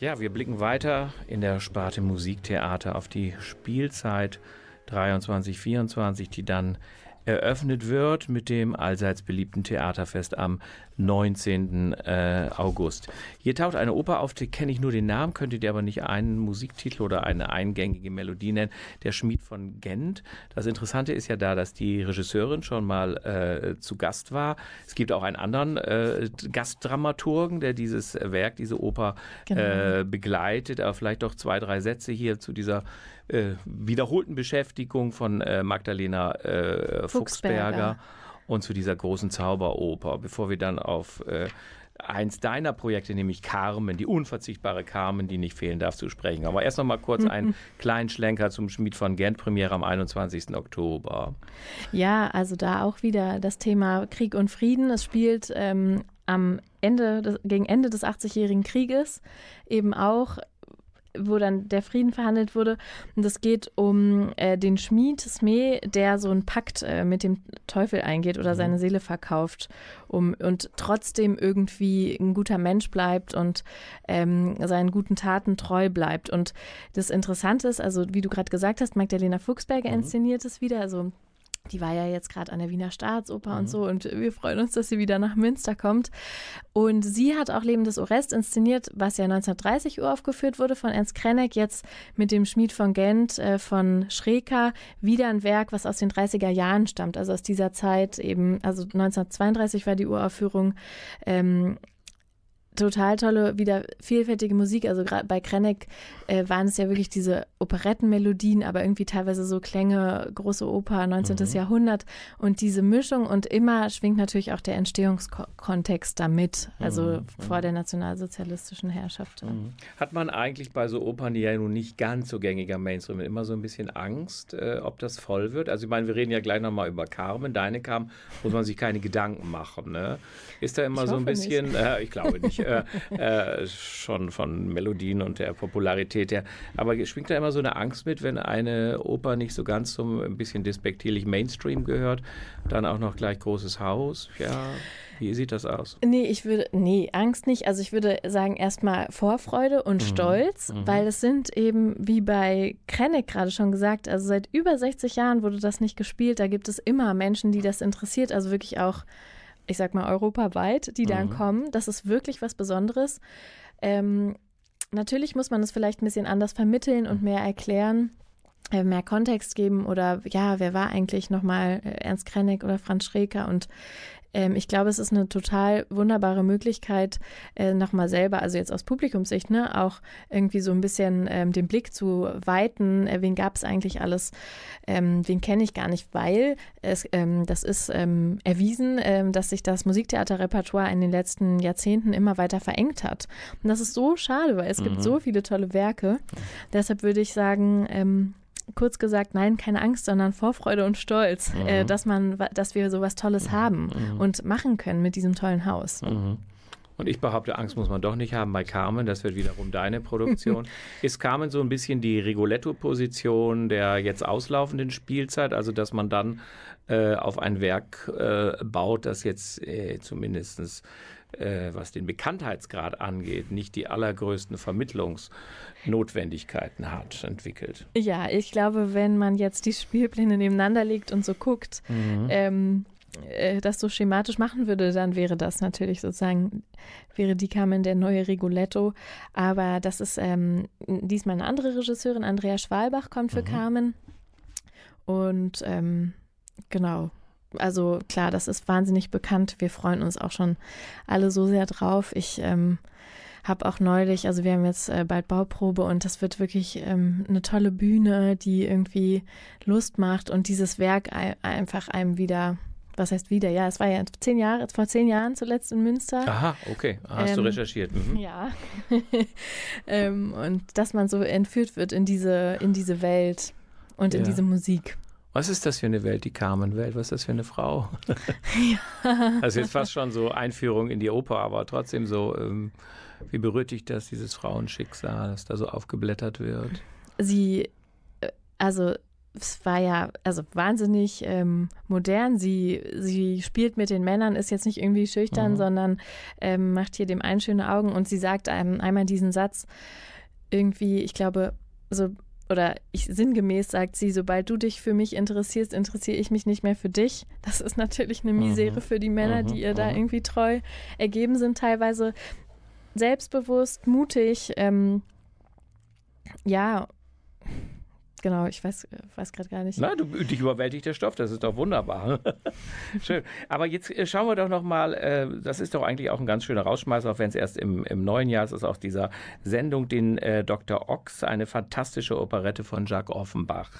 Ja, wir blicken weiter in der Sparte Musiktheater auf die Spielzeit 23, 24, die dann eröffnet wird mit dem allseits beliebten Theaterfest am 19. Äh, August. Hier taucht eine Oper auf, die kenne ich nur den Namen, könntet ihr aber nicht einen Musiktitel oder eine eingängige Melodie nennen. Der Schmied von Gent. Das Interessante ist ja da, dass die Regisseurin schon mal äh, zu Gast war. Es gibt auch einen anderen äh, Gastdramaturgen, der dieses Werk, diese Oper genau. Äh, begleitet. Aber vielleicht doch zwei, drei Sätze hier zu dieser äh, wiederholten Beschäftigung von äh, Magdalena äh, Fuchsberger. Fuchsberger. und zu dieser großen Zauberoper, bevor wir dann auf äh, eins deiner Projekte, nämlich Carmen, die unverzichtbare Carmen, die nicht fehlen darf, zu sprechen. Aber erst noch mal kurz einen [laughs] kleinen Schlenker zum Schmied von Gent, Premiere am 21. Oktober. Ja, also da auch wieder das Thema Krieg und Frieden. Es spielt ähm, am Ende, des, gegen Ende des 80-jährigen Krieges eben auch wo dann der Frieden verhandelt wurde. Und es geht um äh, den Schmied Sme, der so einen Pakt äh, mit dem Teufel eingeht oder mhm. seine Seele verkauft um, und trotzdem irgendwie ein guter Mensch bleibt und ähm, seinen guten Taten treu bleibt. Und das Interessante ist, also wie du gerade gesagt hast, Magdalena Fuchsberger mhm. inszeniert es wieder, also die war ja jetzt gerade an der Wiener Staatsoper mhm. und so und wir freuen uns, dass sie wieder nach Münster kommt. Und sie hat auch Leben des Orest inszeniert, was ja 1930 uraufgeführt wurde von Ernst Krenek, jetzt mit dem Schmied von Gent äh, von Schreker, wieder ein Werk, was aus den 30er Jahren stammt, also aus dieser Zeit eben, also 1932 war die Uraufführung. Ähm, total tolle, wieder vielfältige Musik. Also gerade bei Krennek äh, waren es ja wirklich diese Operettenmelodien, aber irgendwie teilweise so Klänge, große Oper, 19. Mhm. Jahrhundert und diese Mischung und immer schwingt natürlich auch der Entstehungskontext damit, also mhm. vor der nationalsozialistischen Herrschaft. Mhm. Hat man eigentlich bei so Opern, die ja nun nicht ganz so gängiger Mainstream, immer so ein bisschen Angst, äh, ob das voll wird? Also ich meine, wir reden ja gleich nochmal über Carmen, deine Carmen, muss man sich keine Gedanken machen. Ne? Ist da immer ich so ein bisschen, äh, ich glaube nicht, [laughs] äh, äh, schon von Melodien und der Popularität her. Aber schwingt da immer so eine Angst mit, wenn eine Oper nicht so ganz zum ein bisschen despektierlich Mainstream gehört, dann auch noch gleich großes Haus, ja. Wie sieht das aus? Nee, ich würde, nee, Angst nicht. Also ich würde sagen, erstmal Vorfreude und mhm. Stolz, mhm. weil es sind eben, wie bei Krennic gerade schon gesagt, also seit über 60 Jahren wurde das nicht gespielt. Da gibt es immer Menschen, die das interessiert, also wirklich auch ich sag mal, europaweit, die dann mhm. kommen. Das ist wirklich was Besonderes. Ähm, natürlich muss man es vielleicht ein bisschen anders vermitteln und mehr erklären äh, mehr Kontext geben oder ja, wer war eigentlich nochmal äh, Ernst Krenneck oder Franz Schreker und ähm, ich glaube, es ist eine total wunderbare Möglichkeit, äh, nochmal selber, also jetzt aus Publikumssicht, ne, auch irgendwie so ein bisschen ähm, den Blick zu weiten. Äh, wen gab es eigentlich alles? Ähm, wen kenne ich gar nicht, weil es, ähm, das ist ähm, erwiesen, ähm, dass sich das Musiktheaterrepertoire in den letzten Jahrzehnten immer weiter verengt hat. Und das ist so schade, weil es mhm. gibt so viele tolle Werke. Deshalb würde ich sagen, kurz gesagt, nein, keine Angst, sondern Vorfreude und Stolz, äh, mhm. äh, dass man, dass wir sowas Tolles mhm. haben mhm. und machen können mit diesem tollen Haus. Mhm. Und ich behaupte, Angst muss man doch nicht haben bei Carmen. Das wird wiederum deine Produktion. [laughs] Ist Carmen so ein bisschen die Rigoletto-Position der jetzt auslaufenden Spielzeit? Also, dass man dann äh, auf ein Werk äh, baut, das jetzt äh, zumindest äh, was den Bekanntheitsgrad angeht, nicht die allergrößten Vermittlungsnotwendigkeiten hat, entwickelt. Ja, ich glaube, wenn man jetzt die Spielpläne nebeneinander legt und so guckt, mhm. ähm, äh, das so schematisch machen würde, dann wäre das natürlich sozusagen, wäre die Carmen der neue Rigoletto. Aber das ist ähm, diesmal eine andere Regisseurin, Andrea Schwalbach kommt für mhm. Carmen. Und ähm, genau, also klar, das ist wahnsinnig bekannt. Wir freuen uns auch schon alle so sehr drauf. Ich ähm, habe auch neulich, also wir haben jetzt äh, bald Bauprobe und das wird wirklich ähm, eine tolle Bühne, die irgendwie Lust macht und dieses Werk einfach einem wieder, was heißt wieder? Ja, es war ja zehn Jahre, vor zehn Jahren zuletzt in Münster. Aha, okay, hast ähm, du recherchiert. Mhm. [laughs] Ja. [laughs] ähm, und dass man so entführt wird in diese, in diese Welt und ja. in diese Musik. Was ist das für eine Welt, die Carmen-Welt? Was ist das für eine Frau? Ja. Also jetzt fast schon so Einführung in die Oper, aber trotzdem so, ähm, wie berührt dich das, dieses Frauenschicksal, das da so aufgeblättert wird? Sie, äh, also es war ja also wahnsinnig ähm, modern. Sie, sie spielt mit den Männern, ist jetzt nicht irgendwie schüchtern, mhm. sondern ähm, macht hier dem einen schöne Augen und sie sagt einem einmal diesen Satz irgendwie, ich glaube, so oder ich sinngemäß sagt sie, sobald du dich für mich interessierst, interessiere ich mich nicht mehr für dich. Das ist natürlich eine Misere mhm. für die Männer, die ihr da mhm. irgendwie treu ergeben sind, teilweise selbstbewusst, mutig. Ähm, ja, Genau, ich weiß, weiß gerade gar nicht. Na, du, dich überwältigt der Stoff, das ist doch wunderbar. [laughs] Schön. Aber jetzt äh, schauen wir doch nochmal, äh, das ist doch eigentlich auch ein ganz schöner Rausschmeißer, auch wenn es erst im, im neuen Jahr ist, ist aus dieser Sendung, den äh, Dr. Ochs, eine fantastische Operette von Jacques Offenbach.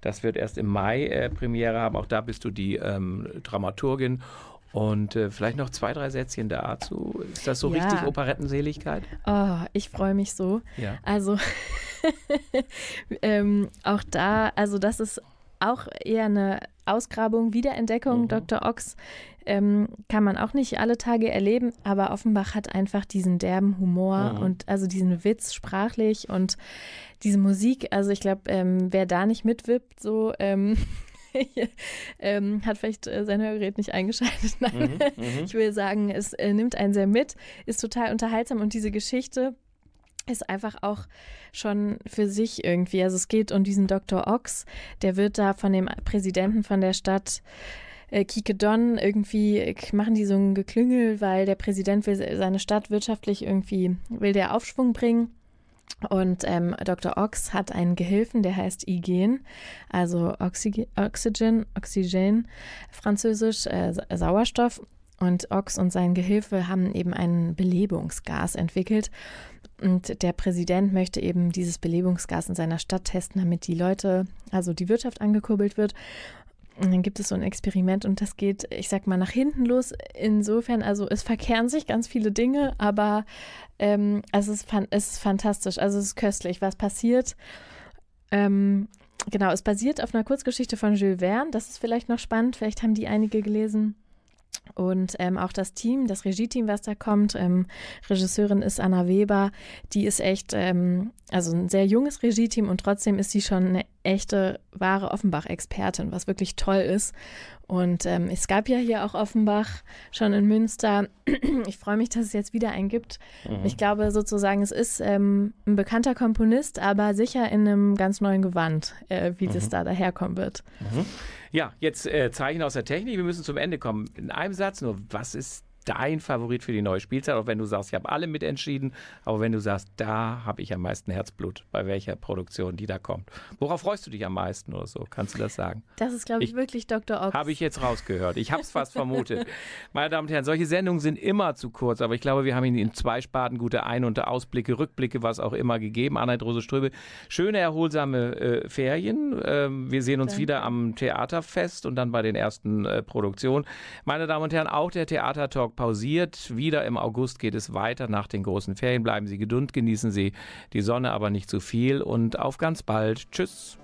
Das wird erst im Mai äh, Premiere haben, auch da bist du die ähm, Dramaturgin. Und äh, vielleicht noch zwei, drei Sätzchen dazu. Ist das so ja. richtig Operettenseligkeit? Oh, ich freue mich so. Ja. Also [laughs] ähm, auch da, also das ist auch eher eine Ausgrabung, Wiederentdeckung. Mhm. Dr. Ox ähm, kann man auch nicht alle Tage erleben, aber Offenbach hat einfach diesen derben Humor mhm. und also diesen Witz sprachlich und diese Musik. Also ich glaube, ähm, wer da nicht mitwippt, so ähm, [laughs] [laughs] ähm, hat vielleicht äh, sein Hörgerät nicht eingeschaltet. [laughs] Nein, mhm, mhm, ich will sagen, es äh, nimmt einen sehr mit, ist total unterhaltsam und diese Geschichte ist einfach auch schon für sich irgendwie. Also es geht um diesen Dr. Ox, der wird da von dem Präsidenten von der Stadt äh, Kikedon irgendwie machen die so ein Geklüngel, weil der Präsident will seine Stadt wirtschaftlich irgendwie, will der Aufschwung bringen. Und ähm, Dr. Ox hat einen Gehilfen, der heißt Igen, also Oxygen, Oxygen, Oxygen französisch, äh, Sauerstoff. Und Ox und sein Gehilfe haben eben ein Belebungsgas entwickelt. Und der Präsident möchte eben dieses Belebungsgas in seiner Stadt testen, damit die Leute, also die Wirtschaft angekurbelt wird. Und dann gibt es so ein Experiment und das geht, ich sag mal, nach hinten los. Insofern, also es verkehren sich ganz viele Dinge, aber ähm, es, ist, es ist fantastisch. Also es ist köstlich, was passiert. Ähm, genau, es basiert auf einer Kurzgeschichte von Jules Verne. Das ist vielleicht noch spannend. Vielleicht haben die einige gelesen. Und ähm, auch das Team, das Regie-Team, was da kommt, ähm, Regisseurin ist Anna Weber, die ist echt, ähm, also ein sehr junges Regie-Team und trotzdem ist sie schon eine echte, wahre Offenbach-Expertin, was wirklich toll ist. Und ähm, es gab ja hier auch Offenbach schon in Münster. [clears throat] Ich freue mich, dass es jetzt wieder einen gibt. Mhm. Ich glaube sozusagen, es ist ähm, ein bekannter Komponist, aber sicher in einem ganz neuen Gewand, äh, wie mhm. das da daherkommen wird. Mhm. Ja, jetzt äh, Zeichen aus der Technik. Wir müssen zum Ende kommen. In einem Satz nur, was ist dein Favorit für die neue Spielzeit? Auch wenn du sagst, ich habe alle mitentschieden, aber wenn du sagst, da habe ich am meisten Herzblut, bei welcher Produktion die da kommt. Worauf freust du dich am meisten oder so? Kannst du das sagen? Das ist, glaube ich, ich, wirklich Dr. Ox. Habe ich jetzt rausgehört. Ich habe es fast [laughs] vermutet. Meine Damen und Herren, solche Sendungen sind immer zu kurz, aber ich glaube, wir haben Ihnen in zwei Sparten gute Ein- und Ausblicke, Rückblicke, was auch immer gegeben. Anna Rose Ströbe, schöne, erholsame äh, Ferien. Ähm, wir sehen uns Danke. wieder am Theaterfest und dann bei den ersten äh, Produktionen. Meine Damen und Herren, auch der Theatertalk pausiert. Wieder im August geht es weiter nach den großen Ferien. Bleiben Sie geduld, genießen Sie die Sonne, aber nicht zu viel und auf ganz bald. Tschüss.